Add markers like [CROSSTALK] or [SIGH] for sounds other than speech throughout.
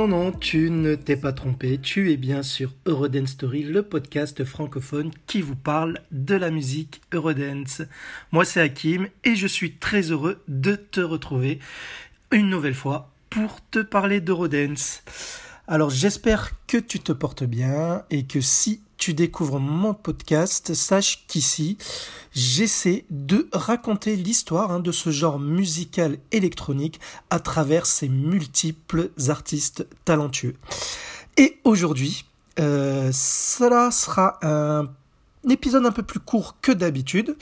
Non, non, tu ne t'es pas trompé. Tu es bien sur Eurodance Story, le podcast francophone qui vous parle de la musique Eurodance. Moi, c'est Hakim et je suis très heureux de te retrouver une nouvelle fois pour te parler d'Eurodance. Alors, j'espère que tu te portes bien et que si tu découvres mon podcast, sache qu'ici, j'essaie de raconter l'histoire hein, de ce genre musical électronique à travers ces multiples artistes talentueux. Et aujourd'hui, euh, cela sera un épisode un peu plus court que d'habitude.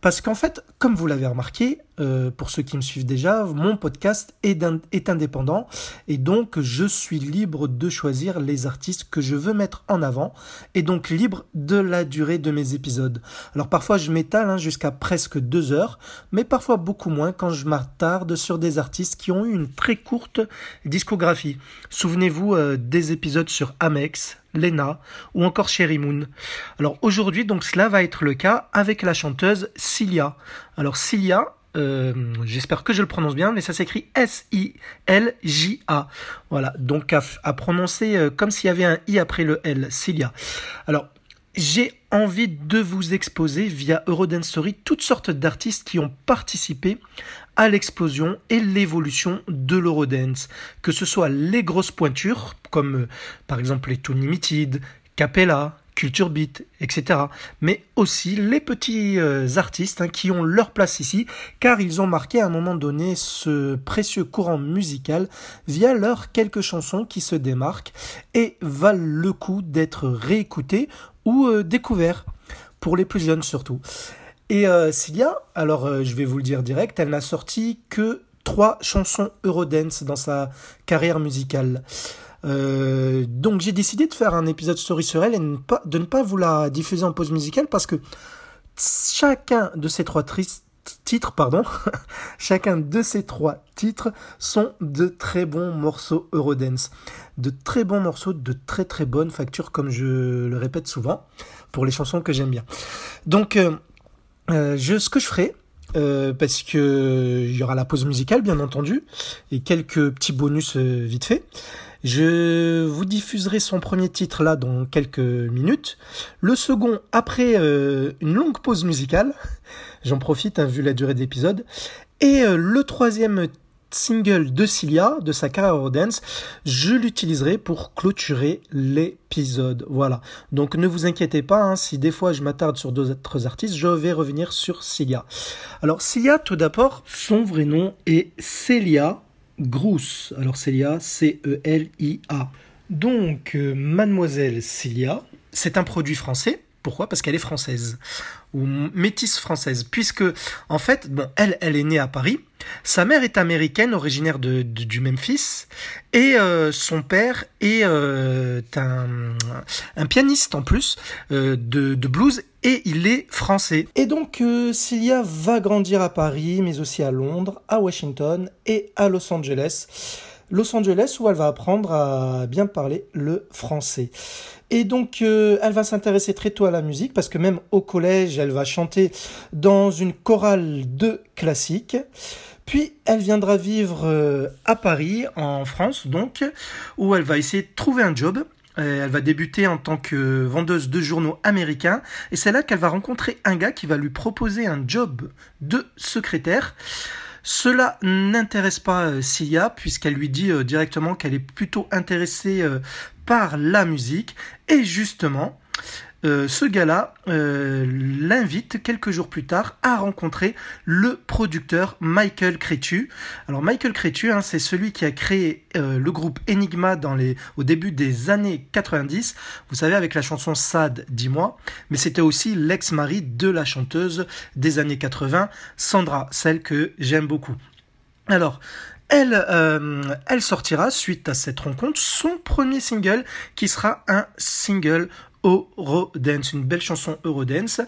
Parce qu'en fait, comme vous l'avez remarqué, euh, pour ceux qui me suivent déjà, mon podcast est, est, indépendant et donc je suis libre de choisir les artistes que je veux mettre en avant et donc libre de la durée de mes épisodes. Alors parfois je m'étale hein, jusqu'à presque deux heures, mais parfois beaucoup moins quand je m'attarde sur des artistes qui ont eu une très courte discographie. Souvenez-vous euh, des épisodes sur Amex, Lena ou encore Sherry Moon. Alors aujourd'hui, donc cela va être le cas avec la chanteuse Cilia. Alors Cilia, euh, j'espère que je le prononce bien, mais ça s'écrit S-I-L-J-A. Voilà, donc à, prononcer euh, comme s'il y avait un I après le L, Cilia. Alors, j'ai envie de vous exposer via Eurodance Story toutes sortes d'artistes qui ont participé à l'explosion et l'évolution de l'Eurodance. Que ce soit les grosses pointures, comme euh, par exemple les Too Limited, Capella, Culture Beat, etc. Mais aussi les petits euh, artistes hein, qui ont leur place ici, car ils ont marqué à un moment donné ce précieux courant musical via leurs quelques chansons qui se démarquent et valent le coup d'être réécoutées ou euh, découvertes, pour les plus jeunes surtout. Et euh, Cilia, alors euh, je vais vous le dire direct, elle n'a sorti que trois chansons Eurodance dans sa carrière musicale. Euh, donc j'ai décidé de faire un épisode story sur elle et de ne pas vous la diffuser en pause musicale parce que chacun de ces trois titres, pardon, [LAUGHS] chacun de ces trois titres sont de très bons morceaux Eurodance, de très bons morceaux de très très bonne facture comme je le répète souvent pour les chansons que j'aime bien. Donc euh, je, ce que je ferai, euh, parce que il y aura la pause musicale bien entendu et quelques petits bonus euh, vite fait. Je vous diffuserai son premier titre là dans quelques minutes. Le second après une longue pause musicale. [LAUGHS] J'en profite hein, vu la durée d'épisode. Et le troisième single de Cilia, de sa carrière dance, je l'utiliserai pour clôturer l'épisode. Voilà. Donc ne vous inquiétez pas, hein, si des fois je m'attarde sur d'autres artistes, je vais revenir sur Cilia. Alors Cilia, tout d'abord, son vrai nom est Celia Grousse. Alors Celia, C-E-L-I-A. Donc euh, Mademoiselle Cilia, c'est un produit français pourquoi? Parce qu'elle est française ou métisse française, puisque en fait, bon, elle, elle est née à Paris. Sa mère est américaine, originaire de, du Memphis, et euh, son père est euh, un, pianiste en plus euh, de, de, blues, et il est français. Et donc, Cilia va grandir à Paris, mais aussi à Londres, à Washington et à Los Angeles. Los Angeles où elle va apprendre à bien parler le français. Et donc, euh, elle va s'intéresser très tôt à la musique parce que même au collège, elle va chanter dans une chorale de classique. Puis, elle viendra vivre euh, à Paris, en France, donc, où elle va essayer de trouver un job. Euh, elle va débuter en tant que vendeuse de journaux américains et c'est là qu'elle va rencontrer un gars qui va lui proposer un job de secrétaire. Cela n'intéresse pas Sia puisqu'elle lui dit directement qu'elle est plutôt intéressée par la musique. Et justement, euh, ce gars-là euh, l'invite quelques jours plus tard à rencontrer le producteur Michael Cretu. Alors Michael Cretu, hein, c'est celui qui a créé euh, le groupe Enigma au début des années 90, vous savez avec la chanson Sad, dis-moi, mais c'était aussi l'ex-mari de la chanteuse des années 80, Sandra, celle que j'aime beaucoup. Alors, elle, euh, elle sortira suite à cette rencontre son premier single qui sera un single Eurodance, une belle chanson Eurodance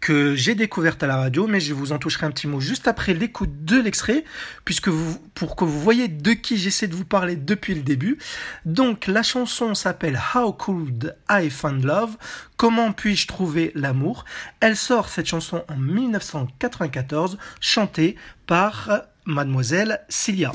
que j'ai découverte à la radio, mais je vous en toucherai un petit mot juste après l'écoute de l'extrait, puisque vous, pour que vous voyez de qui j'essaie de vous parler depuis le début. Donc la chanson s'appelle How Could I Find Love? Comment puis-je trouver l'amour? Elle sort cette chanson en 1994, chantée par mademoiselle Cilia.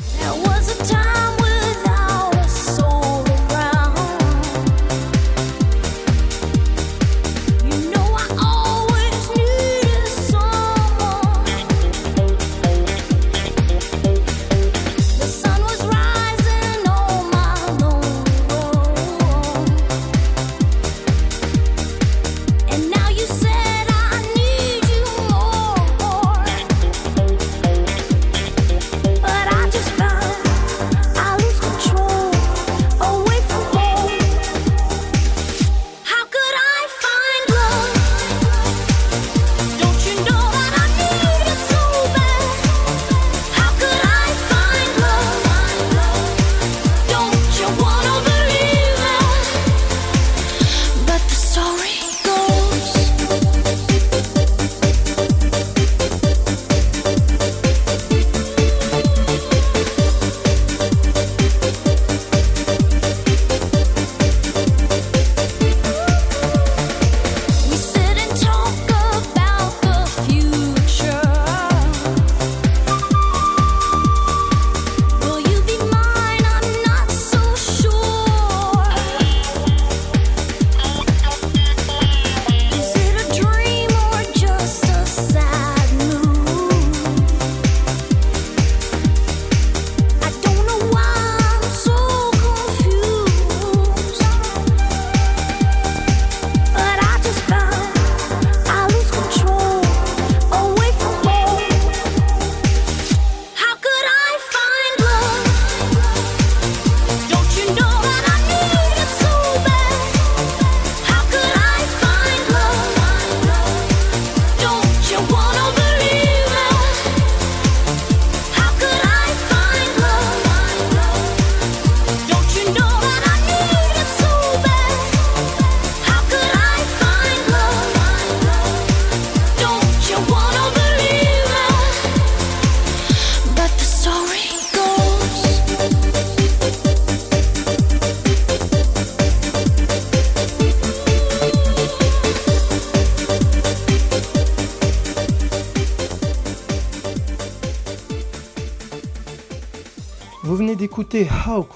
How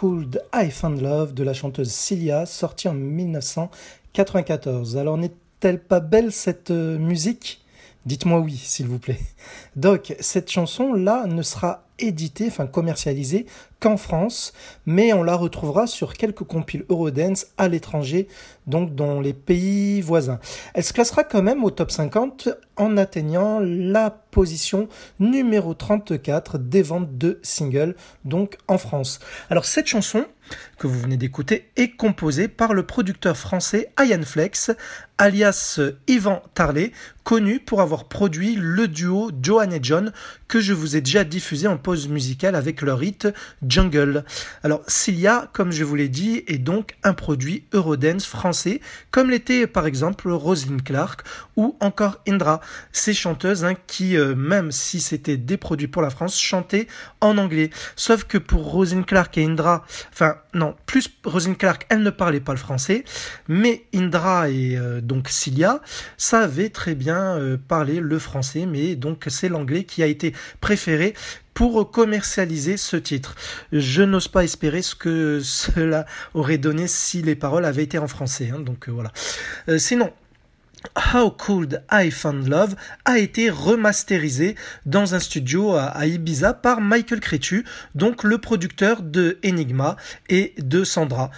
I Find Love de la chanteuse Cilia, sortie en 1994. Alors n'est-elle pas belle cette euh, musique? Dites-moi oui, s'il vous plaît. Donc, cette chanson-là ne sera éditée, enfin commercialisée, qu'en France, mais on la retrouvera sur quelques compiles Eurodance à l'étranger, donc dans les pays voisins. Elle se classera quand même au top 50 en atteignant la position numéro 34 des ventes de singles, donc en France. Alors cette chanson que vous venez d'écouter est composée par le producteur français Ian Flex, alias Yvan Tarlet, connu pour avoir produit le duo Johan et John que je vous ai déjà diffusé en pause musicale avec leur hit Jungle. Alors Cilia, comme je vous l'ai dit, est donc un produit Eurodance français, comme l'était par exemple Roselyne Clark ou encore Indra, ces chanteuses hein, qui, euh, même si c'était des produits pour la France, chantaient en anglais. Sauf que pour Roselyne Clark et Indra, enfin non, plus Roselyne Clark, elle ne parlait pas le français, mais Indra et euh, donc Cilia savaient très bien euh, parler le français, mais donc c'est l'anglais qui a été préféré pour commercialiser ce titre. Je n'ose pas espérer ce que [LAUGHS] cela aurait donné si les paroles avaient été en français. Hein, donc euh, voilà. Sinon, How Could I Find Love a été remasterisé dans un studio à, Ibiza par Michael Cretu, donc le producteur de Enigma et de Sandra.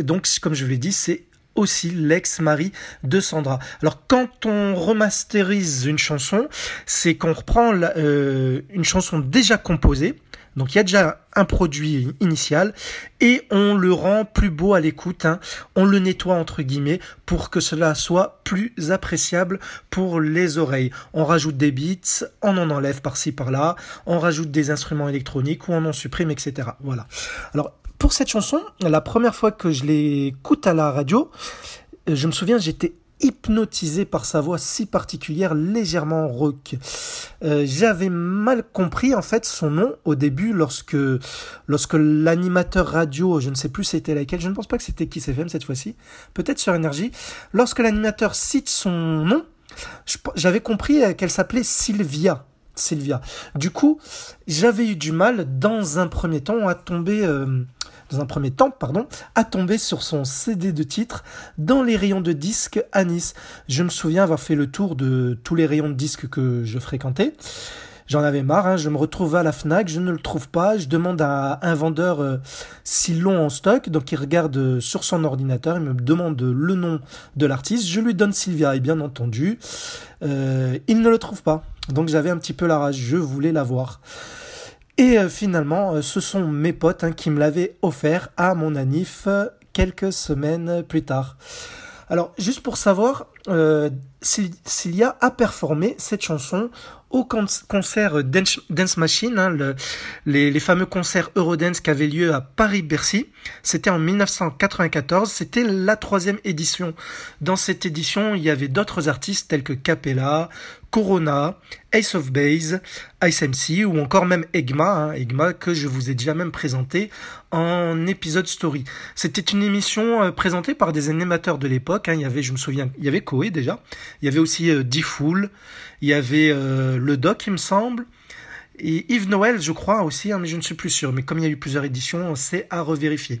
Donc, comme je vous l'ai dit, c'est aussi l'ex-mari de Sandra. Alors quand on remasterise une chanson, c'est qu'on reprend euh, une chanson déjà composée, donc il y a déjà un produit initial et on le rend plus beau à l'écoute, hein. on le nettoie entre guillemets pour que cela soit plus appréciable pour les oreilles. On rajoute des beats, on en enlève par-ci par-là, on rajoute des instruments électroniques ou on en supprime, etc. Voilà. Alors pour cette chanson, la première fois que je l'écoute à la radio, euh, je me souviens, j'étais hypnotisé par sa voix si particulière, légèrement rock. Euh, j'avais mal compris en fait son nom au début lorsque lorsque l'animateur radio, je ne sais plus c'était laquelle, je ne pense pas que c'était Kiss FM cette fois-ci, peut-être sur Énergie, lorsque l'animateur cite son nom, j'avais compris qu'elle s'appelait Sylvia. Sylvia. Du coup, j'avais eu du mal dans un premier temps à tomber euh, un premier temps, pardon, à tomber sur son CD de titre dans les rayons de disques à Nice. Je me souviens avoir fait le tour de tous les rayons de disques que je fréquentais. J'en avais marre, hein. je me retrouve à la FNAC, je ne le trouve pas, je demande à un vendeur euh, s'ils l'ont en stock, donc il regarde euh, sur son ordinateur, il me demande le nom de l'artiste, je lui donne Sylvia, et bien entendu, euh, il ne le trouve pas. Donc j'avais un petit peu la rage, je voulais la voir. Et euh, finalement, euh, ce sont mes potes hein, qui me l'avaient offert à mon anif euh, quelques semaines plus tard. Alors, juste pour savoir, euh, Cilia a performé cette chanson au concert Dance, Machine, hein, les, les, fameux concerts Eurodance qui avaient lieu à Paris-Bercy. C'était en 1994, c'était la troisième édition. Dans cette édition, il y avait d'autres artistes tels que Capella, Corona, Ace of Base, Ice MC ou encore même Egma, hein, Egma que je vous ai déjà même présenté en épisode story. C'était une émission euh, présentée par des animateurs de l'époque. Hein. il y avait, je me souviens, il y avait Koé déjà, il y avait aussi euh, D-Fool, il y avait euh, le Doc, il me semble. Et Yves Noël, je crois aussi, hein, mais je ne suis plus sûr. Mais comme il y a eu plusieurs éditions, c'est à revérifier.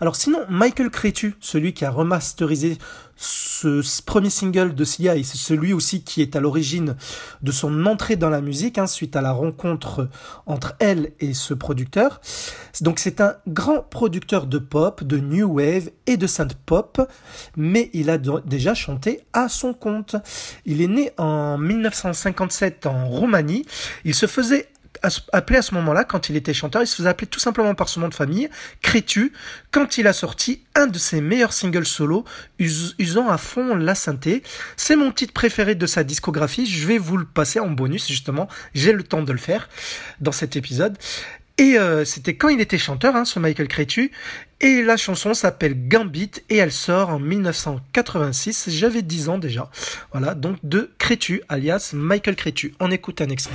Alors sinon, Michael Cretu, celui qui a remasterisé ce premier single de Sia, et c'est celui aussi qui est à l'origine de son entrée dans la musique, hein, suite à la rencontre entre elle et ce producteur. Donc c'est un grand producteur de pop, de new wave et de synth pop, mais il a déjà chanté à son compte. Il est né en 1957 en Roumanie. Il se faisait appelé à ce moment-là, quand il était chanteur, il se faisait appeler tout simplement par son nom de famille, Crétu, quand il a sorti un de ses meilleurs singles solo, usant à fond la synthé. C'est mon titre préféré de sa discographie, je vais vous le passer en bonus justement, j'ai le temps de le faire dans cet épisode. Et euh, c'était quand il était chanteur, hein, ce Michael Crétu. Et la chanson s'appelle Gambit et elle sort en 1986. J'avais 10 ans déjà. Voilà, donc de Crétu, alias Michael Crétu. On écoute un extrait.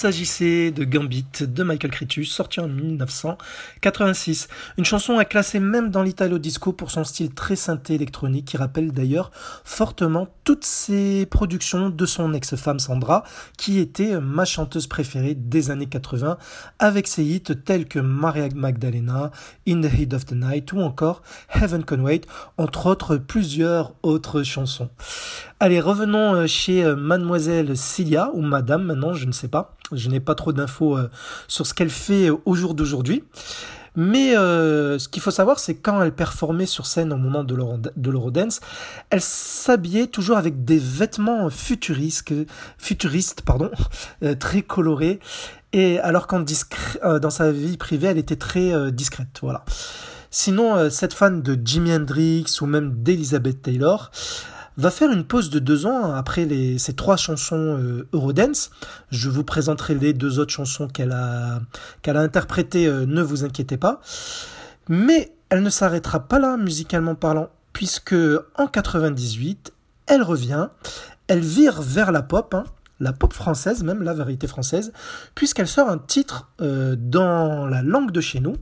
S'agissait de Gambit de Michael Cretu, sorti en 1986. Une chanson à classer même dans l'Italo Disco pour son style très synthé électronique qui rappelle d'ailleurs fortement toutes ses productions de son ex-femme Sandra, qui était ma chanteuse préférée des années 80, avec ses hits tels que Maria Magdalena, In the Heat of the Night ou encore Heaven Can Wait, entre autres plusieurs autres chansons. Allez, revenons euh, chez euh, Mademoiselle Cilia, ou Madame maintenant, je ne sais pas. Je n'ai pas trop d'infos euh, sur ce qu'elle fait au jour d'aujourd'hui. Mais ce qu'il faut savoir, c'est quand elle performait sur scène au moment de l'Eurodance, elle s'habillait toujours avec des vêtements futuristes, futuristes pardon, [LAUGHS] très colorés. Et alors qu'en dans sa vie privée, elle était très discrète. Voilà. Sinon, cette fan de Jimi Hendrix ou même d'Elizabeth Taylor, va faire une pause de deux ans après les, ces trois chansons euh, Eurodance. Je vous présenterai les deux autres chansons qu'elle a, interprétées, euh, ne vous inquiétez pas. Mais elle ne s'arrêtera pas là, musicalement parlant, puisque en 98, elle revient, elle vire vers la pop, hein, la pop française, même la vérité française, puisqu'elle sort un titre euh, dans la langue de chez nous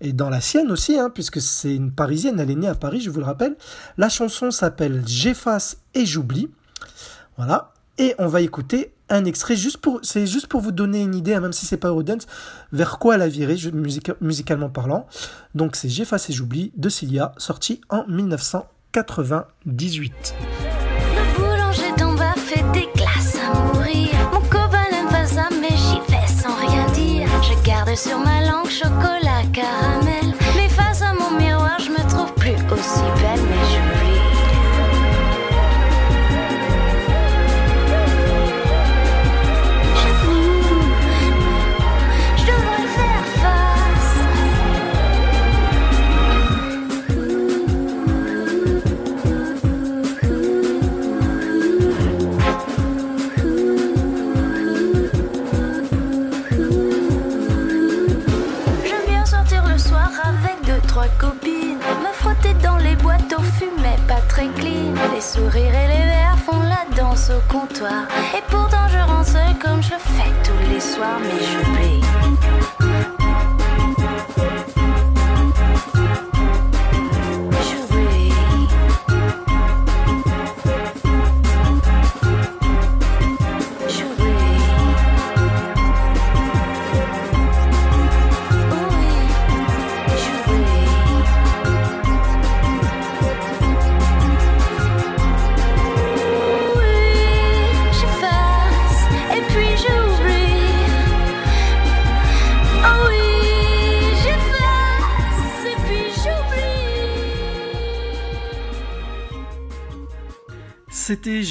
et dans la sienne aussi, hein, puisque c'est une Parisienne, elle est née à Paris, je vous le rappelle. La chanson s'appelle J'efface et j'oublie. Voilà. Et on va écouter un extrait juste pour, c'est juste pour vous donner une idée, hein, même si c'est pas Eurodance, vers quoi elle a viré, musicalement parlant. Donc c'est J'efface et j'oublie de Cilia, sorti en 1998. Dire. Je garde sur ma langue chocolat caramel. Mais face à mon miroir, je me trouve plus aussi belle,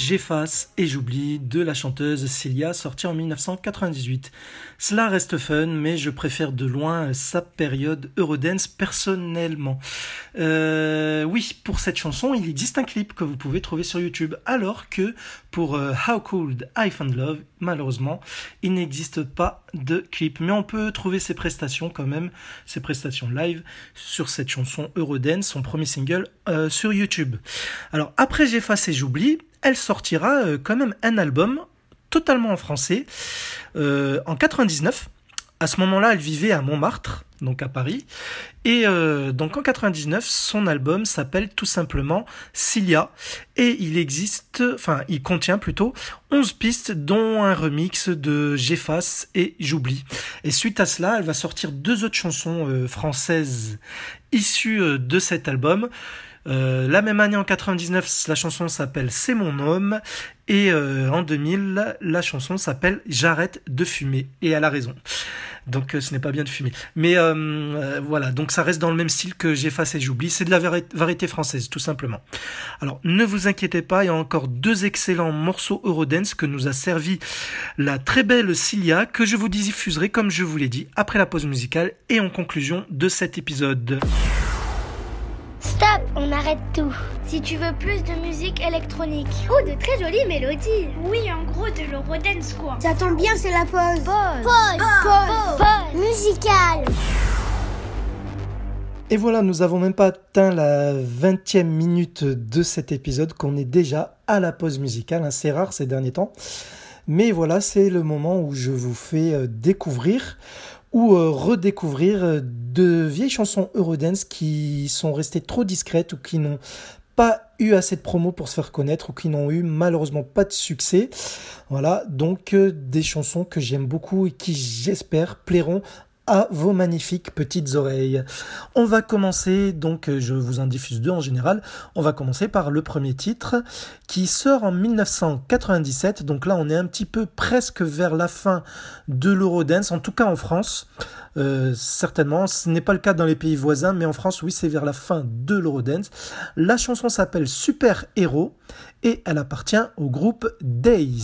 J'efface et j'oublie de la chanteuse Cilia, sortie en 1998. Cela reste fun, mais je préfère de loin sa période Eurodance personnellement. Euh, oui, pour cette chanson, il existe un clip que vous pouvez trouver sur YouTube, alors que pour euh, How Cold I Found Love, malheureusement, il n'existe pas de clip. Mais on peut trouver ses prestations quand même, ses prestations live sur cette chanson Eurodance, son premier single euh, sur YouTube. Alors après J'efface et j'oublie, elle sortira euh, quand même un album totalement en français euh, en 99. À ce moment-là, elle vivait à Montmartre, donc à Paris. Et euh, donc en 99, son album s'appelle tout simplement Cilia. Et il existe, enfin il contient plutôt 11 pistes dont un remix de J'efface et J'oublie. Et suite à cela, elle va sortir deux autres chansons françaises issues de cet album. Euh, la même année en 99, la chanson s'appelle C'est mon homme et euh, en 2000, la chanson s'appelle J'arrête de fumer et elle a raison. Donc euh, ce n'est pas bien de fumer. Mais voilà, donc ça reste dans le même style que J'efface et j'oublie. C'est de la vari- variété française, tout simplement. Alors ne vous inquiétez pas, il y a encore deux excellents morceaux Eurodance que nous a servi la très belle Cilia que je vous diffuserai, comme je vous l'ai dit, après la pause musicale et en conclusion de cet épisode. Stop, on arrête tout. Si tu veux plus de musique électronique. Oh, de très jolies mélodies. Oui, en gros de l'eurodance quoi. Ça tombe bien, c'est la pause. Pause. Pause. Pause. Pause. Musicale. Et voilà, nous avons même pas atteint la 20e minute de cet épisode qu'on est déjà à la pause musicale. hein. C'est rare ces derniers temps. Mais voilà, c'est le moment où je vous fais découvrir ou redécouvrir de vieilles chansons Eurodance qui sont restées trop discrètes ou qui n'ont pas eu assez de promos pour se faire connaître ou qui n'ont eu malheureusement pas de succès. Voilà, donc des chansons que j'aime beaucoup et qui j'espère plairont à vos magnifiques petites oreilles. On va commencer, donc je vous en diffuse deux en général, on va commencer par le premier titre qui sort en 1997, donc là on est un petit peu presque vers la fin de l'Eurodance, en tout cas en France, euh, certainement, ce n'est pas le cas dans les pays voisins, mais en France oui c'est vers la fin de l'Eurodance. La chanson s'appelle Super Héros et elle appartient au groupe Days.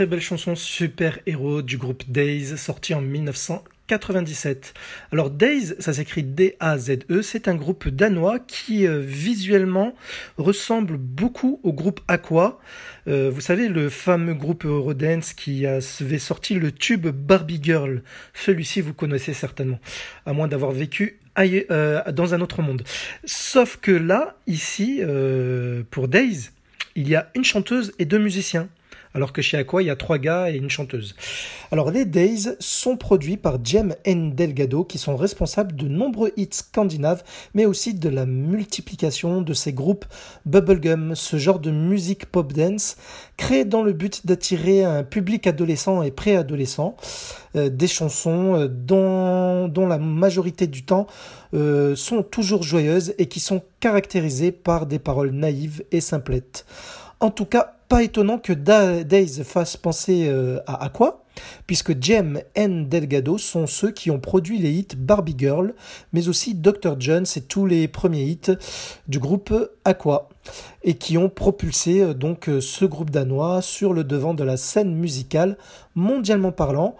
Très belle chanson Super Héros du groupe Days, sortie en 1997. Alors Days, ça s'écrit D-A-Z-E, c'est un groupe danois qui euh, visuellement ressemble beaucoup au groupe Aqua. Euh, vous savez, le fameux groupe Eurodance qui avait sorti le tube Barbie Girl. Celui-ci, vous connaissez certainement, à moins d'avoir vécu euh, dans un autre monde. Sauf que là, ici, pour Days, il y a une chanteuse et deux musiciens alors que chez Aqua, il y a trois gars et une chanteuse. Alors les Days sont produits par Jem N. Delgado, qui sont responsables de nombreux hits scandinaves, mais aussi de la multiplication de ces groupes bubblegum, ce genre de musique pop dance, créé dans le but d'attirer un public adolescent et préadolescent, euh, des chansons euh, dont, la majorité du temps euh, sont toujours joyeuses et qui sont caractérisées par des paroles naïves et simplettes. En tout cas, pas étonnant que Days fasse penser euh, à Aqua, puisque Jem et Delgado sont ceux qui ont produit les hits Barbie Girl, mais aussi Dr. Jones et tous les premiers hits du groupe Aqua, et qui ont propulsé euh, donc euh, ce groupe danois sur le devant de la scène musicale mondialement parlant,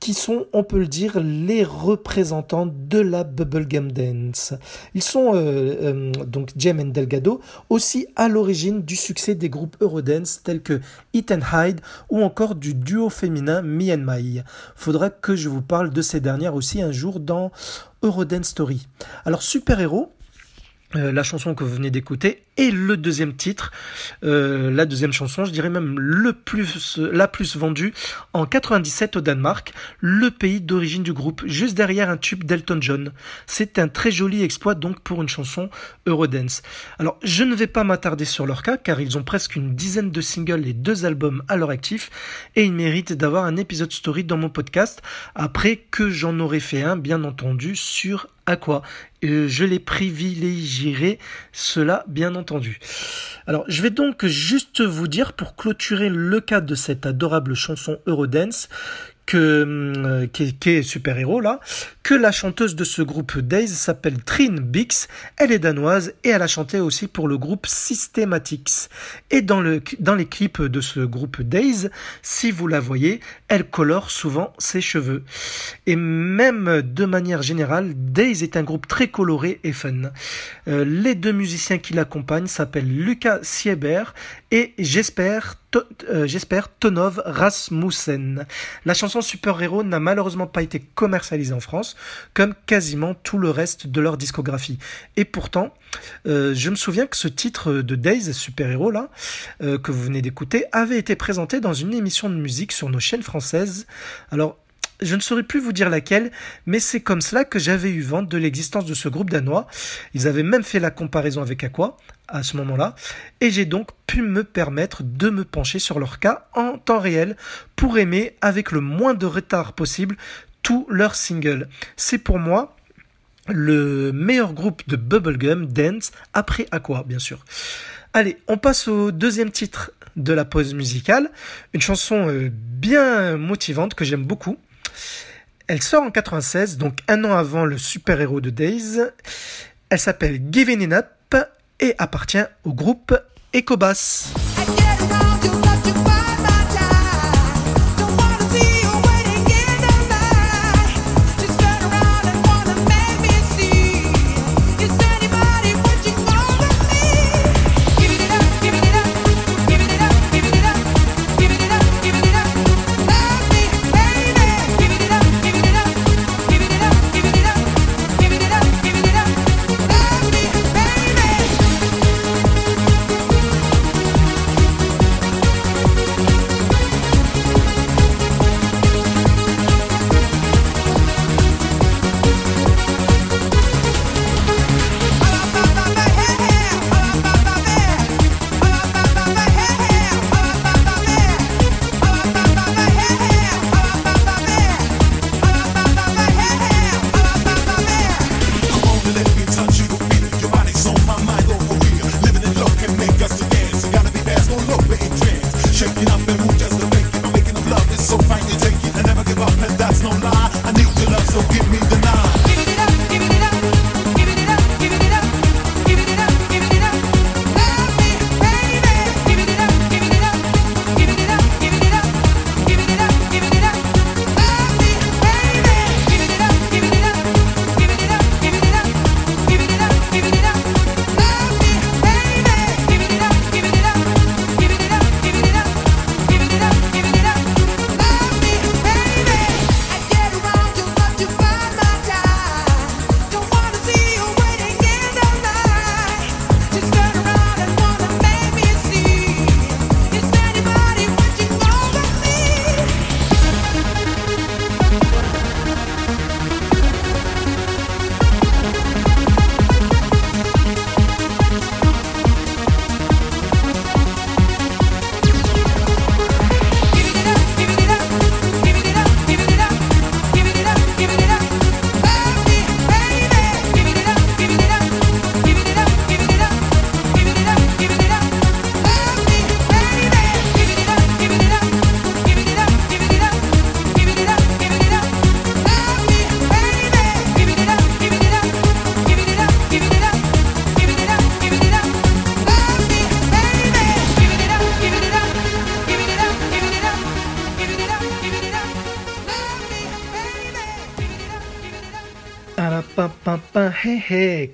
qui sont, on peut le dire, les représentants de la bubblegum dance. Ils sont, euh, euh, donc Jem et Delgado, aussi à l'origine du succès des groupes Eurodance tels que Eat and Hide ou encore du duo féminin Me and My. Faudra que je vous parle de ces dernières aussi un jour dans Eurodance Story. Alors Super Héros, euh, la chanson que vous venez d'écouter et le deuxième titre, euh, la deuxième chanson, je dirais même le plus, la plus vendue en 97 au Danemark, le pays d'origine du groupe, juste derrière un tube d'Elton John. C'est un très joli exploit donc pour une chanson Eurodance. Alors je ne vais pas m'attarder sur leur cas car ils ont presque une dizaine de singles et deux albums à leur actif et ils méritent d'avoir un épisode story dans mon podcast après que j'en aurais fait un bien entendu sur à quoi Je les privilégierai, cela bien entendu. Alors, je vais donc juste vous dire, pour clôturer le cas de cette adorable chanson Eurodance, que, euh, qui, est super-héros là, que la chanteuse de ce groupe Days s'appelle Trine Bix, elle est danoise et elle a chanté aussi pour le groupe Systematics. Et dans, le, dans les clips de ce groupe Days, si vous la voyez, elle colore souvent ses cheveux. Et même de manière générale, Days est un groupe très coloré et fun. Euh, les deux musiciens qui l'accompagnent s'appellent Lucas Sieber et j'espère euh, j'espère Tonov Rasmussen. La chanson Super Hero n'a malheureusement pas été commercialisée en France, comme quasiment tout le reste de leur discographie. Et pourtant, euh, je me souviens que ce titre de Days, Super Hero là, euh, que vous venez d'écouter, avait été présenté dans une émission de musique sur nos chaînes françaises. Alors, je ne saurais plus vous dire laquelle, mais c'est comme cela que j'avais eu vent de l'existence de ce groupe danois. Ils avaient même fait la comparaison avec Aqua à ce moment-là, et j'ai donc pu me permettre de me pencher sur leur cas en temps réel pour aimer avec le moins de retard possible tous leurs singles. C'est pour moi le meilleur groupe de bubblegum dance après Aqua, bien sûr. Allez, on passe au deuxième titre de la pause musicale, une chanson euh, bien motivante que j'aime beaucoup. Elle sort en 96, donc un an avant le super-héros de Days. Elle s'appelle Giving It et appartient au groupe Ecobas.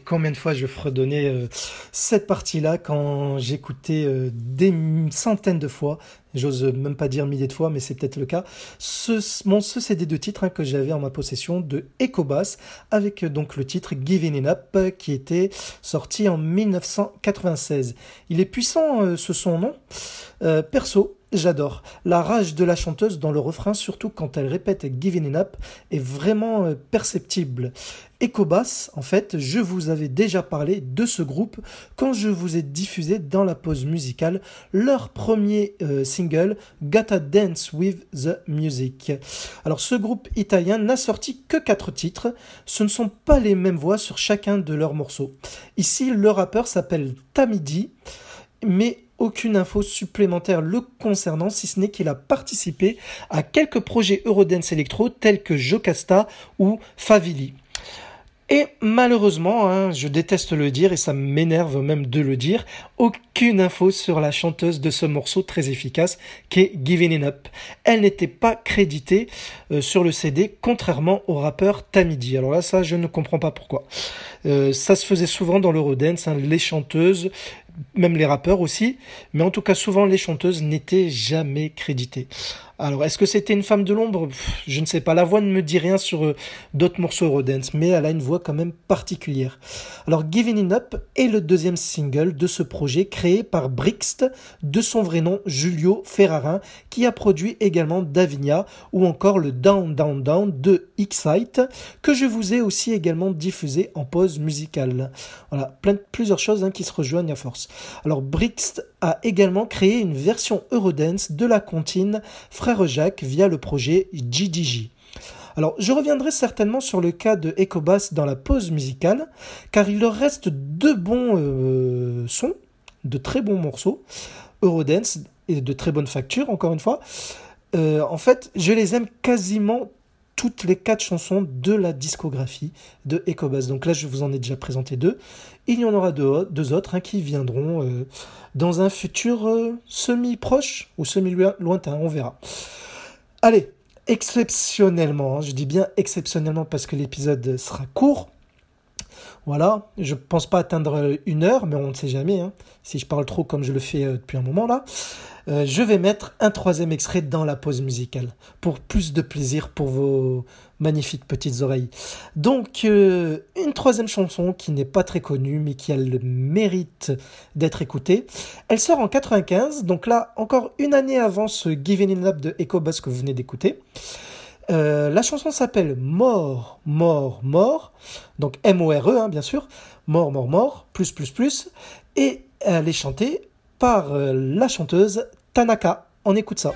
Combien de fois je fredonnais euh, cette partie-là quand j'écoutais euh, des centaines de fois, j'ose même pas dire milliers de fois, mais c'est peut-être le cas, ce, CD de titre hein, que j'avais en ma possession de Ecobass, avec euh, donc le titre Giving It Up, qui était sorti en 1996. Il est puissant, ce son, non? Perso, J'adore. La rage de la chanteuse dans le refrain, surtout quand elle répète Giving It Up, est vraiment euh, perceptible. Ecobass, en fait, je vous avais déjà parlé de ce groupe quand je vous ai diffusé dans la pause musicale leur premier euh, single Gotta Dance with the Music. Alors ce groupe italien n'a sorti que quatre titres, ce ne sont pas les mêmes voix sur chacun de leurs morceaux. Ici, le rappeur s'appelle Tamidi, mais aucune info supplémentaire le concernant, si ce n'est qu'il a participé à quelques projets Eurodance Electro tels que Jocasta ou Favili. Et malheureusement, hein, je déteste le dire et ça m'énerve même de le dire, aucune info sur la chanteuse de ce morceau très efficace qui est Giving It Up. Elle n'était pas créditée euh, sur le CD, contrairement au rappeur Tamidi. Alors là, ça, je ne comprends pas pourquoi. Euh, ça se faisait souvent dans l'Eurodance, hein, les chanteuses même les rappeurs aussi, mais en tout cas souvent les chanteuses n'étaient jamais créditées. Alors est-ce que c'était une femme de l'ombre? Je ne sais pas, la voix ne me dit rien sur euh, d'autres morceaux Eurodance, mais elle a une voix quand même particulière. Alors Giving It Up est le deuxième single de ce projet créé par Brixte, de son vrai nom Julio Ferrarin, qui a produit également Davinia ou encore le Down Down Down de Excite, que je vous ai aussi également diffusé en pause musicale. Voilà, plein, plusieurs choses hein, qui se rejoignent à force. Alors Brixte a également créé une version Eurodance de la comptine Frère Jacques via le projet GDJ. Alors, je reviendrai certainement sur le cas de Ecobass dans la pause musicale, car il leur reste deux bons euh, sons, de très bons morceaux, Eurodance et de très bonne facture, encore une fois. Euh, en fait, je les aime quasiment toutes les quatre chansons de la discographie de Ecobass. Donc là, je vous en ai déjà présenté deux. Il y en aura deux, autres hein, qui viendront euh, dans un futur euh, semi-proche ou semi-lointain, on verra. Allez, exceptionnellement, hein, je dis bien exceptionnellement parce que l'épisode sera court. Voilà, je pense pas atteindre une heure, mais on ne sait jamais. Hein, si je parle trop comme je le fais euh, depuis un moment là. Euh, je vais mettre un troisième extrait dans la pause musicale pour plus de plaisir pour vos magnifiques petites oreilles. Donc euh, une troisième chanson qui n'est pas très connue mais qui a le mérite d'être écoutée. Elle sort en 95, donc là encore une année avant ce Giving In Up de Echo Bass que vous venez d'écouter. Euh, la chanson s'appelle Mort, Mort, Mort, donc M-O-R-E hein, bien sûr, Mort, Mort, Mort, plus, plus, plus, et elle est chantée par la chanteuse Tanaka. On écoute ça.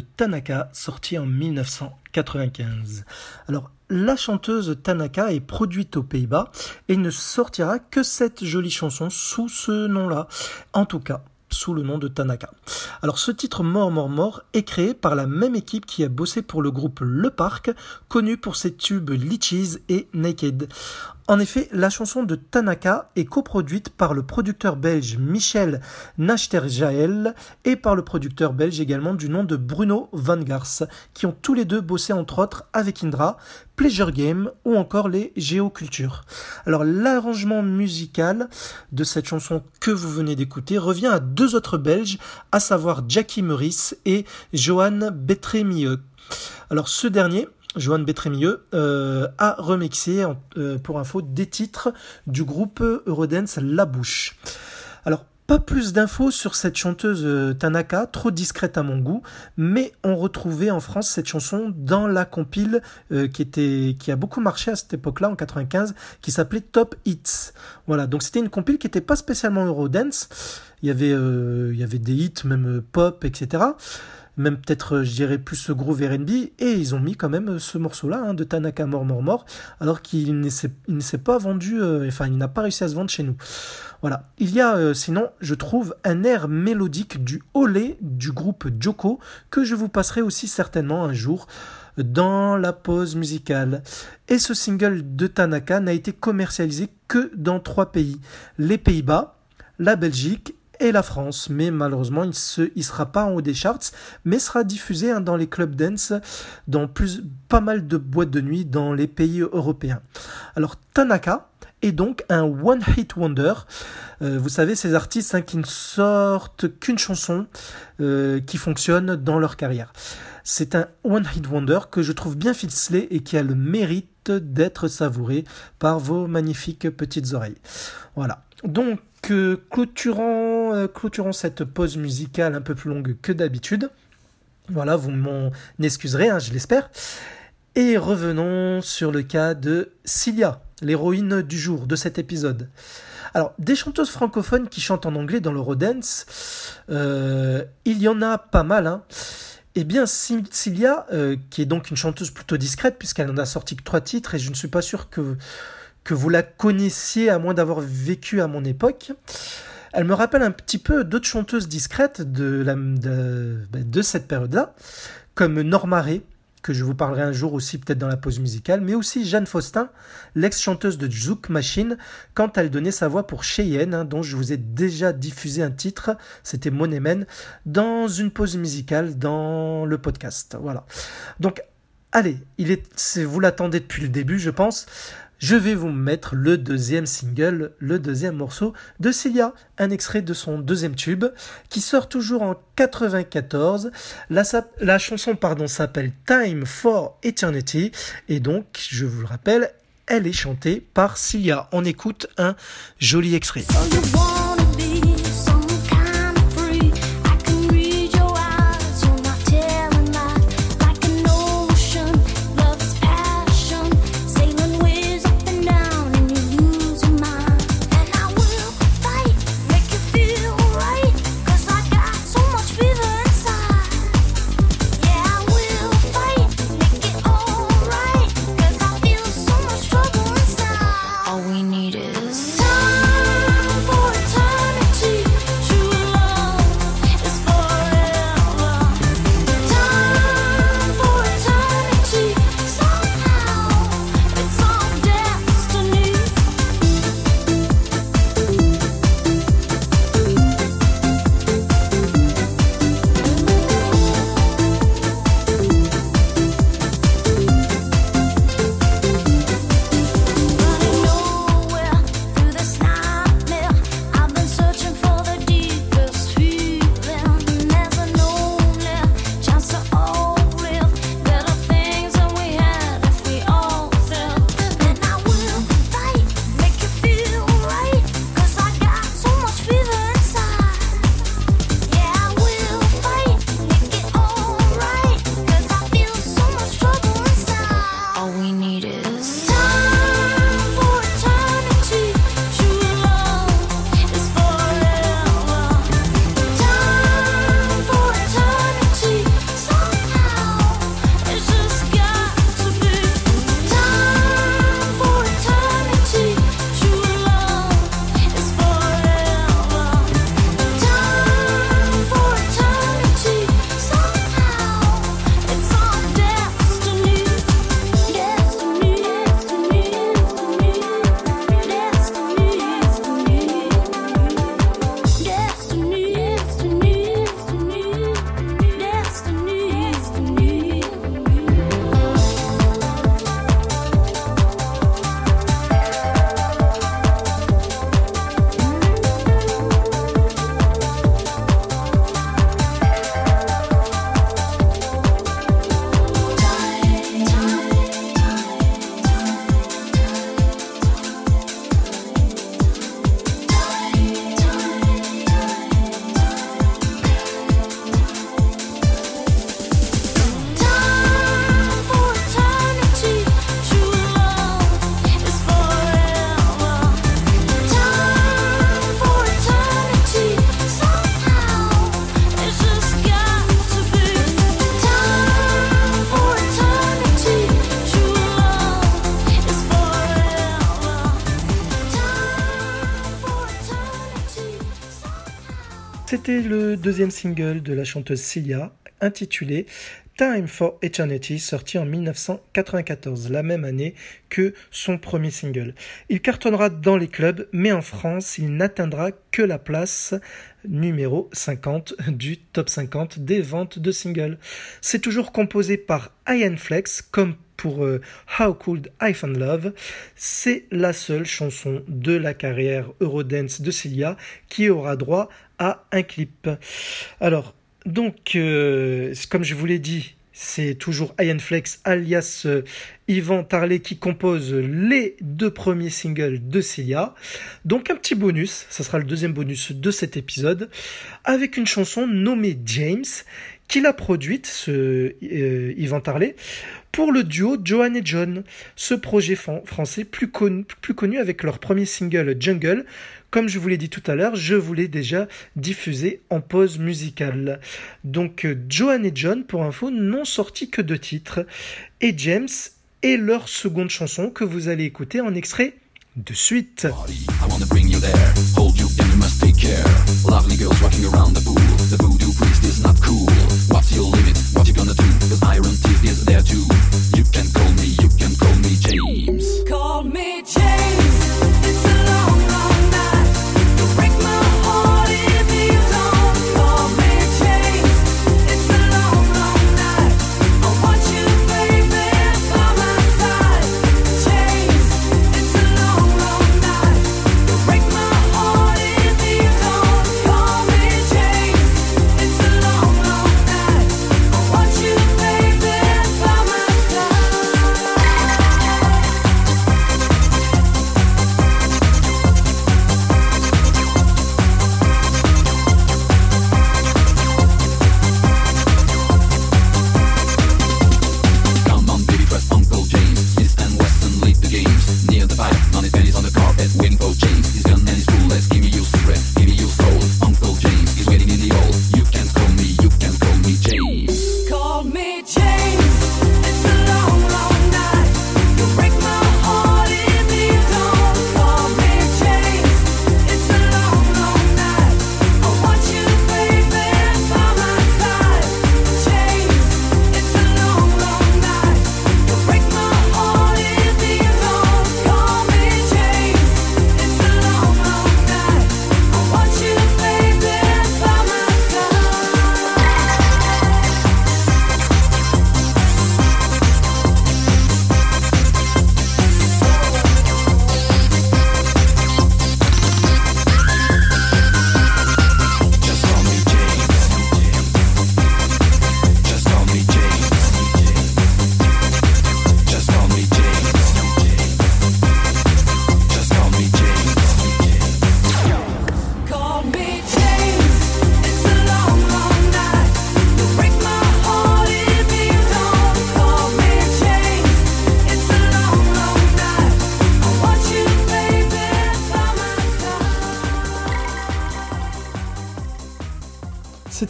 Tanaka, sorti en 1995. Alors, la chanteuse Tanaka est produite aux Pays-Bas et ne sortira que cette jolie chanson sous ce nom-là. En tout cas, sous le nom de Tanaka. Alors ce titre Mort Mort Mort est créé par la même équipe qui a bossé pour le groupe Le Parc, connu pour ses tubes Litchis et Naked. En effet, la chanson de Tanaka est coproduite par le producteur belge Michel Nachterjael et par le producteur belge également du nom de Bruno Van Gars, qui ont tous les deux bossé entre autres avec Indra, Pleasure Game ou encore les Géocultures. Alors l'arrangement musical de cette chanson que vous venez d'écouter revient à deux autres Belges, à savoir Jackie Meurice et Johan Betrémieux. Alors ce dernier Johan Bétrémieux, euh, a remixé euh, pour info des titres du groupe Eurodance La Bouche. Alors, pas plus d'infos sur cette chanteuse euh, Tanaka, trop discrète à mon goût, mais on retrouvait en France cette chanson dans la compile qui était qui a beaucoup marché à cette époque-là en 95, qui s'appelait Top Hits. Voilà, donc c'était une compile qui n'était pas spécialement Eurodance. Il y avait il y avait des hits même pop, etc même peut-être, euh, je dirais, plus ce groove R&B, et ils ont mis quand même euh, ce morceau-là hein, de Tanaka Mort Mort Mort, alors qu'il ne s'est pas vendu, euh, enfin, il n'a pas réussi à se vendre chez nous. Voilà. Il y a, sinon, je trouve, un air mélodique du Olé du groupe Joko, que je vous passerai aussi certainement un jour dans la pause musicale. Et ce single de Tanaka n'a été commercialisé que dans trois pays. Les Pays-Bas, la Belgique et la France, mais malheureusement il ne il sera pas en haut des charts, mais sera diffusé hein, dans les clubs dance, dans plus, pas mal de boîtes de nuit dans les pays européens. Alors Tanaka est donc un one hit wonder. Euh, vous savez ces artistes hein, qui ne sortent qu'une chanson euh, qui fonctionne dans leur carrière. C'est un one hit wonder que je trouve bien ficelé et qui a le mérite d'être savouré par vos magnifiques petites oreilles. Voilà. Donc clôturant, euh, clôturant cette pause musicale un peu plus longue que d'habitude, voilà, vous m'en excuserez, hein, je l'espère. Et revenons sur le cas de Cilia, l'héroïne du jour de cet épisode. Alors, des chanteuses francophones qui chantent en anglais dans l'Eurodance, euh, il y en a pas mal. Hein. Eh bien, Cilia, euh, qui est donc une chanteuse plutôt discrète, puisqu'elle en a sorti que trois titres, et je ne suis pas sûr que que vous la connaissiez à moins d'avoir vécu à mon époque. Elle me rappelle un petit peu d'autres chanteuses discrètes de, ben, de cette période-là, comme Norma que je vous parlerai un jour aussi peut-être dans la pause musicale, mais aussi Jeanne Faustin, l'ex-chanteuse de Zouk Machine, quand elle donnait sa voix pour Cheyenne, hein, dont je vous ai déjà diffusé un titre, c'était Monemen, dans une pause musicale dans le podcast. Voilà. Donc, allez, il est, vous l'attendez depuis le début, je pense je vais vous mettre le deuxième single, le deuxième morceau de Celia, un extrait de son deuxième tube qui sort toujours en 94. La, chanson pardon s'appelle Time for Eternity et donc je vous le rappelle, elle est chantée par Celia. On écoute un joli extrait. Deuxième single de la chanteuse Cilia, intitulé Time for Eternity, sorti en 1994, la même année que son premier single. Il cartonnera dans les clubs, mais en France, il n'atteindra que la place numéro 50 du top 50 des ventes de singles. C'est toujours composé par Ian Flex, comme pour euh, How Could I Find Love. C'est la seule chanson de la carrière Eurodance de Cilia qui aura droit à un clip. Alors, donc, euh, comme je vous l'ai dit, c'est toujours Ian Flex alias euh, Yvan Tarlet qui compose les deux premiers singles de Cilia. Donc un petit bonus, ça sera le deuxième bonus de cet épisode, avec une chanson nommée James, qu'il a produite, ce euh, Yvan Tarlet, pour le duo Johan et John, ce projet français plus connu avec leur premier single Jungle, comme je vous l'ai dit tout à l'heure, je vous l'ai déjà diffusé en pause musicale. Donc Johan et John, pour info, n'ont sorti que deux titres, et James est leur seconde chanson que vous allez écouter en extrait de suite.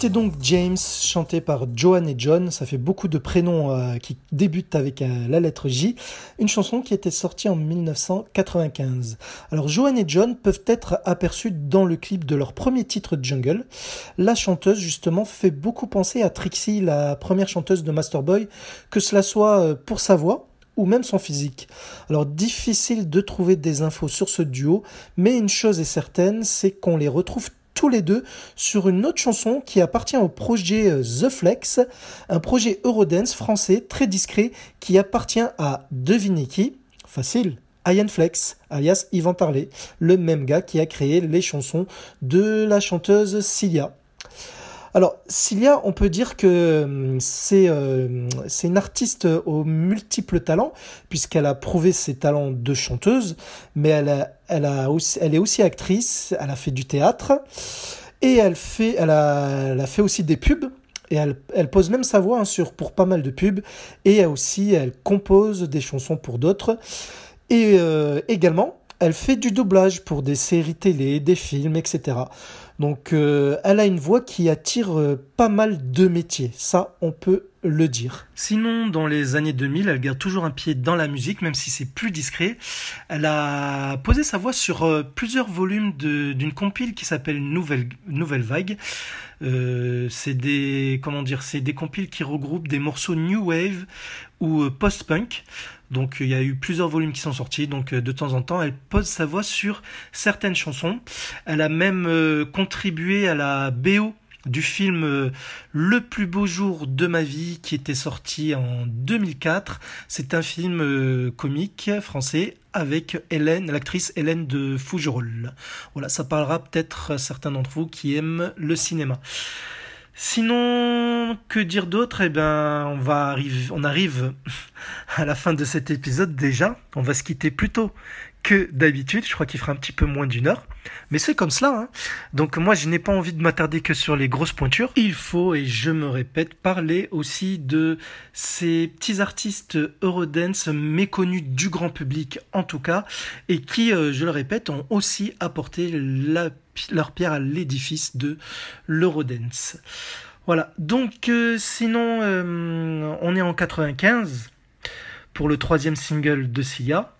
C'était donc James, chanté par Johan et John. Ça fait beaucoup de prénoms euh, qui débutent avec euh, la lettre J. Une chanson qui était sortie en 1995. Alors Johan et John peuvent être aperçus dans le clip de leur premier titre Jungle. La chanteuse justement fait beaucoup penser à Trixie, la première chanteuse de Masterboy, que cela soit euh, pour sa voix ou même son physique. Alors difficile de trouver des infos sur ce duo, mais une chose est certaine, c'est qu'on les retrouve tous les deux sur une autre chanson qui appartient au projet euh, The Flex, un projet Eurodance français très discret qui appartient à devinez Facile. Ian Flex, alias Yvan Tarlet, le même gars qui a créé les chansons de la chanteuse Cilia. Alors, Cilia, on peut dire que c'est euh, c'est une artiste aux multiples talents, puisqu'elle a prouvé ses talents de chanteuse, mais elle, est aussi actrice, elle a fait du théâtre, et elle, fait, elle, a, fait aussi des pubs, et elle, pose même sa voix hein, pour pas mal de pubs, et elle aussi, elle compose des chansons pour d'autres, et euh, également, elle fait du doublage pour des séries télé, des films, etc. Donc euh, elle a une voix qui attire euh, pas mal de métiers, ça on peut le dire. Sinon, dans les années 2000, elle garde toujours un pied dans la musique, même si c'est plus discret. Elle a posé sa voix sur euh, plusieurs volumes d'une compile qui s'appelle Nouvelle, Nouvelle Vague. C'est des comment dire, c'est des compiles qui regroupent des morceaux new wave ou post-punk. Donc il y a eu plusieurs volumes qui sont sortis. Donc de temps en temps, elle pose sa voix sur certaines chansons. Elle a même euh, à la BO du film euh, Le plus beau jour de ma vie qui était sorti en 2004. C'est un film euh, comique français avec Hélène, l'actrice Hélène de Fougerolles. Voilà, ça parlera peut-être à certains d'entre vous qui aiment le cinéma. Sinon, que dire d'autre? Eh ben, on va on arrive [LAUGHS] à la fin de cet épisode déjà. On va se quitter plus tôt que d'habitude. Je crois qu'il fera un petit peu moins d'une heure. Mais c'est comme cela. Hein. Donc moi, je n'ai pas envie de m'attarder que sur les grosses pointures. Il faut, et je me répète, parler aussi de ces petits artistes Eurodance méconnus du grand public en tout cas, et qui, euh, je le répète, ont aussi apporté leur pierre à l'édifice de l'Eurodance. Voilà, donc euh, sinon, euh, on est en 95 pour le troisième single de Sia,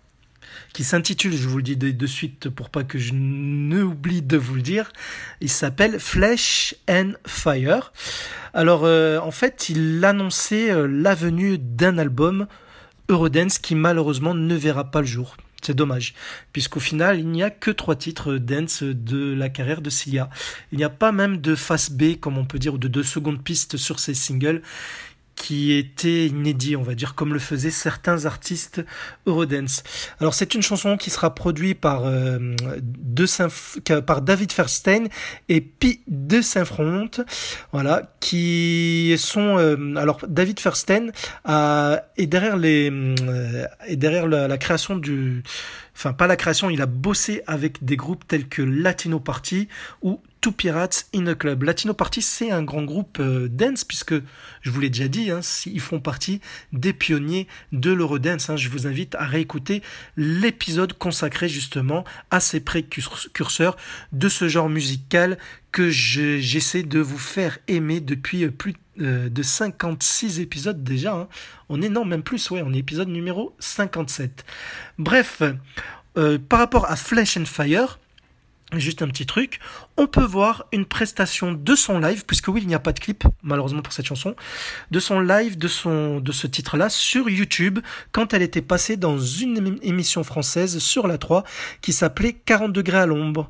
qui s'intitule, je vous le dis de, suite pour pas que je n'oublie de vous le dire, il s'appelle Flesh and Fire. Alors euh, en fait, il annonçait euh, la venue d'un album Eurodance qui malheureusement ne verra pas le jour. C'est dommage, puisqu'au final, il n'y a que trois titres dance de la carrière de Sia. Il n'y a pas même de face B, comme on peut dire, ou de deux secondes pistes sur ces singles qui étaient inédits, on va dire, comme le faisaient certains artistes Eurodance. Alors c'est une chanson qui sera produite par, euh, par David Ferstein et Pi de Saint-Front, voilà, qui sont... euh, alors David Ferstein est derrière, les, euh, est derrière la création du... Enfin, pas la création, il a bossé avec des groupes tels que Latino Party ou Two Pirates in a Club. Latino Party, c'est un grand groupe euh, dance, puisque, je vous l'ai déjà dit, hein, ils font partie des pionniers de l'Eurodance. Hein. Je vous invite à réécouter l'épisode consacré justement à ces précurseurs de ce genre musical que je- j'essaie de vous faire aimer depuis euh, plus euh, de 56 épisodes déjà. hein. On est, non, même plus, ouais, on est épisode numéro 57. Bref, par rapport à Flesh and Fire, Juste un petit truc, on peut voir une prestation de son live, puisque oui, il n'y a pas de clip, malheureusement pour cette chanson, de son live de, son, de ce titre-là sur YouTube, quand elle était passée dans une émi- émission française sur la 3, qui s'appelait 40 degrés à l'ombre.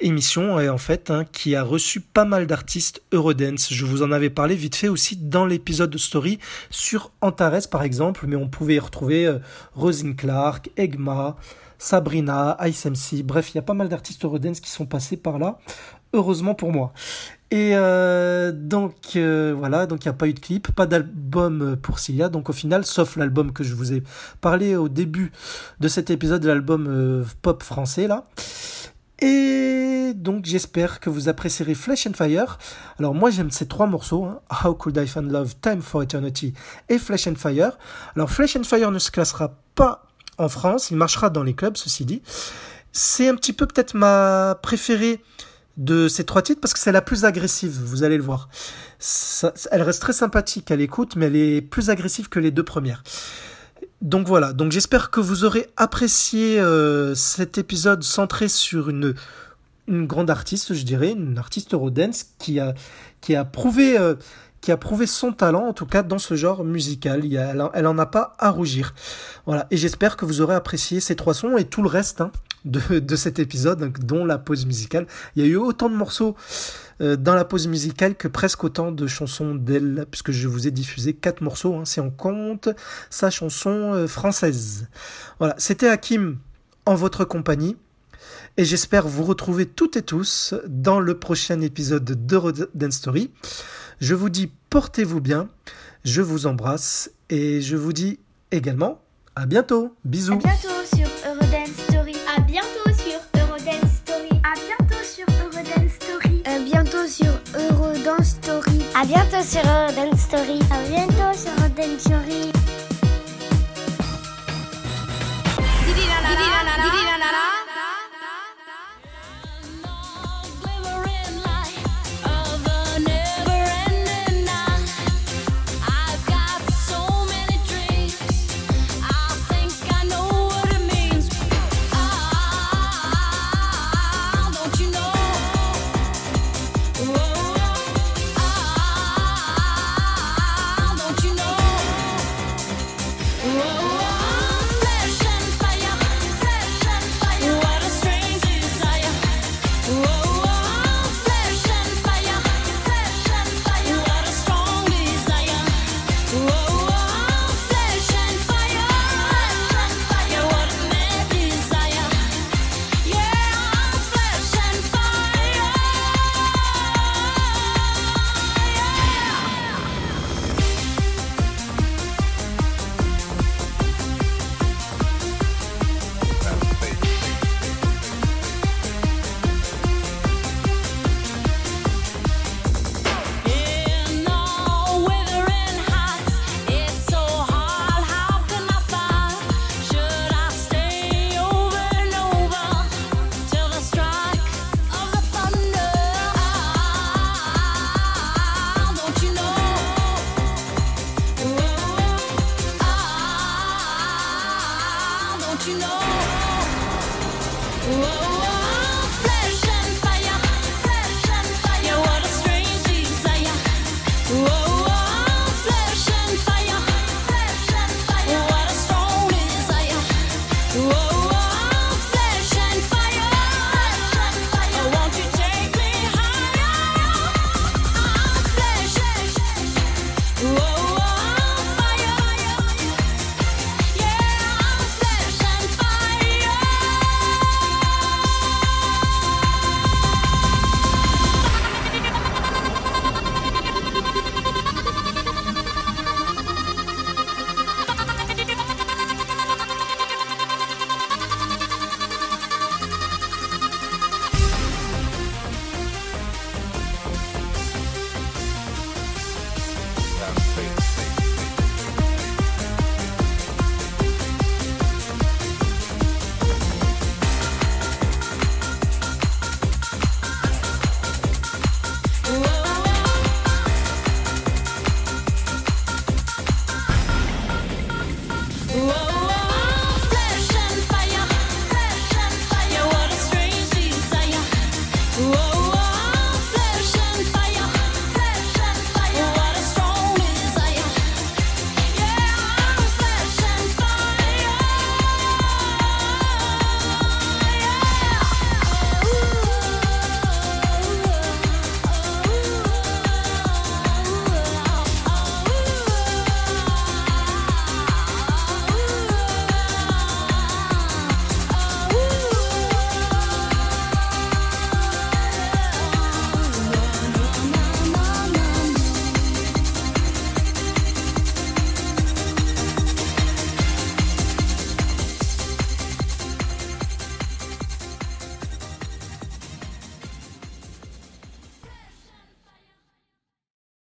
Émission, en fait, hein, qui a reçu pas mal d'artistes Eurodance. Je vous en avais parlé vite fait aussi dans l'épisode de Story sur Antares, par exemple, mais on pouvait y retrouver euh, Rosine Clark, Egma, Sabrina, Ice MC, bref, il y a pas mal d'artistes Eurodance qui sont passés par là, heureusement pour moi. Et euh, donc euh, voilà, donc il n'y a pas eu de clip, pas d'album pour Cilia, donc au final, sauf l'album que je vous ai parlé au début de cet épisode, de l'album euh, pop français là. Et donc j'espère que vous apprécierez Flesh and Fire. Alors moi j'aime ces trois morceaux, hein. How Could I Find Love, Time for Eternity et Flesh and Fire. Alors Flesh and Fire ne se classera pas en France, il marchera dans les clubs, ceci dit. C'est un petit peu peut-être ma préférée de ces trois titres parce que c'est la plus agressive, vous allez le voir. Elle reste très sympathique à l'écoute, mais elle est plus agressive que les deux premières. Donc voilà, donc j'espère que vous aurez apprécié euh, cet épisode centré sur une, grande artiste, je dirais, une artiste a, qui a prouvé... euh, qui a prouvé son talent, en tout cas dans ce genre musical. Elle, elle en a pas à rougir. Voilà. Et j'espère que vous aurez apprécié ces trois sons et tout le reste hein, de, cet épisode, dont la pause musicale. Il y a eu autant de morceaux euh, dans la pause musicale que presque autant de chansons d'elle, puisque je vous ai diffusé quatre morceaux, hein, si on compte sa chanson euh, française. Voilà. C'était Hakim en votre compagnie. Et j'espère vous retrouver toutes et tous dans le prochain épisode de Dance Story. Je vous dis portez-vous bien, je vous embrasse et je vous dis également à bientôt. Bisous. À bientôt sur Eurodance Story. À bientôt sur Eurodance Story. À bientôt sur Eurodance Story. À bientôt sur Eurodance Story. À bientôt sur Eurodance Story. À bientôt sur Eurodance Story.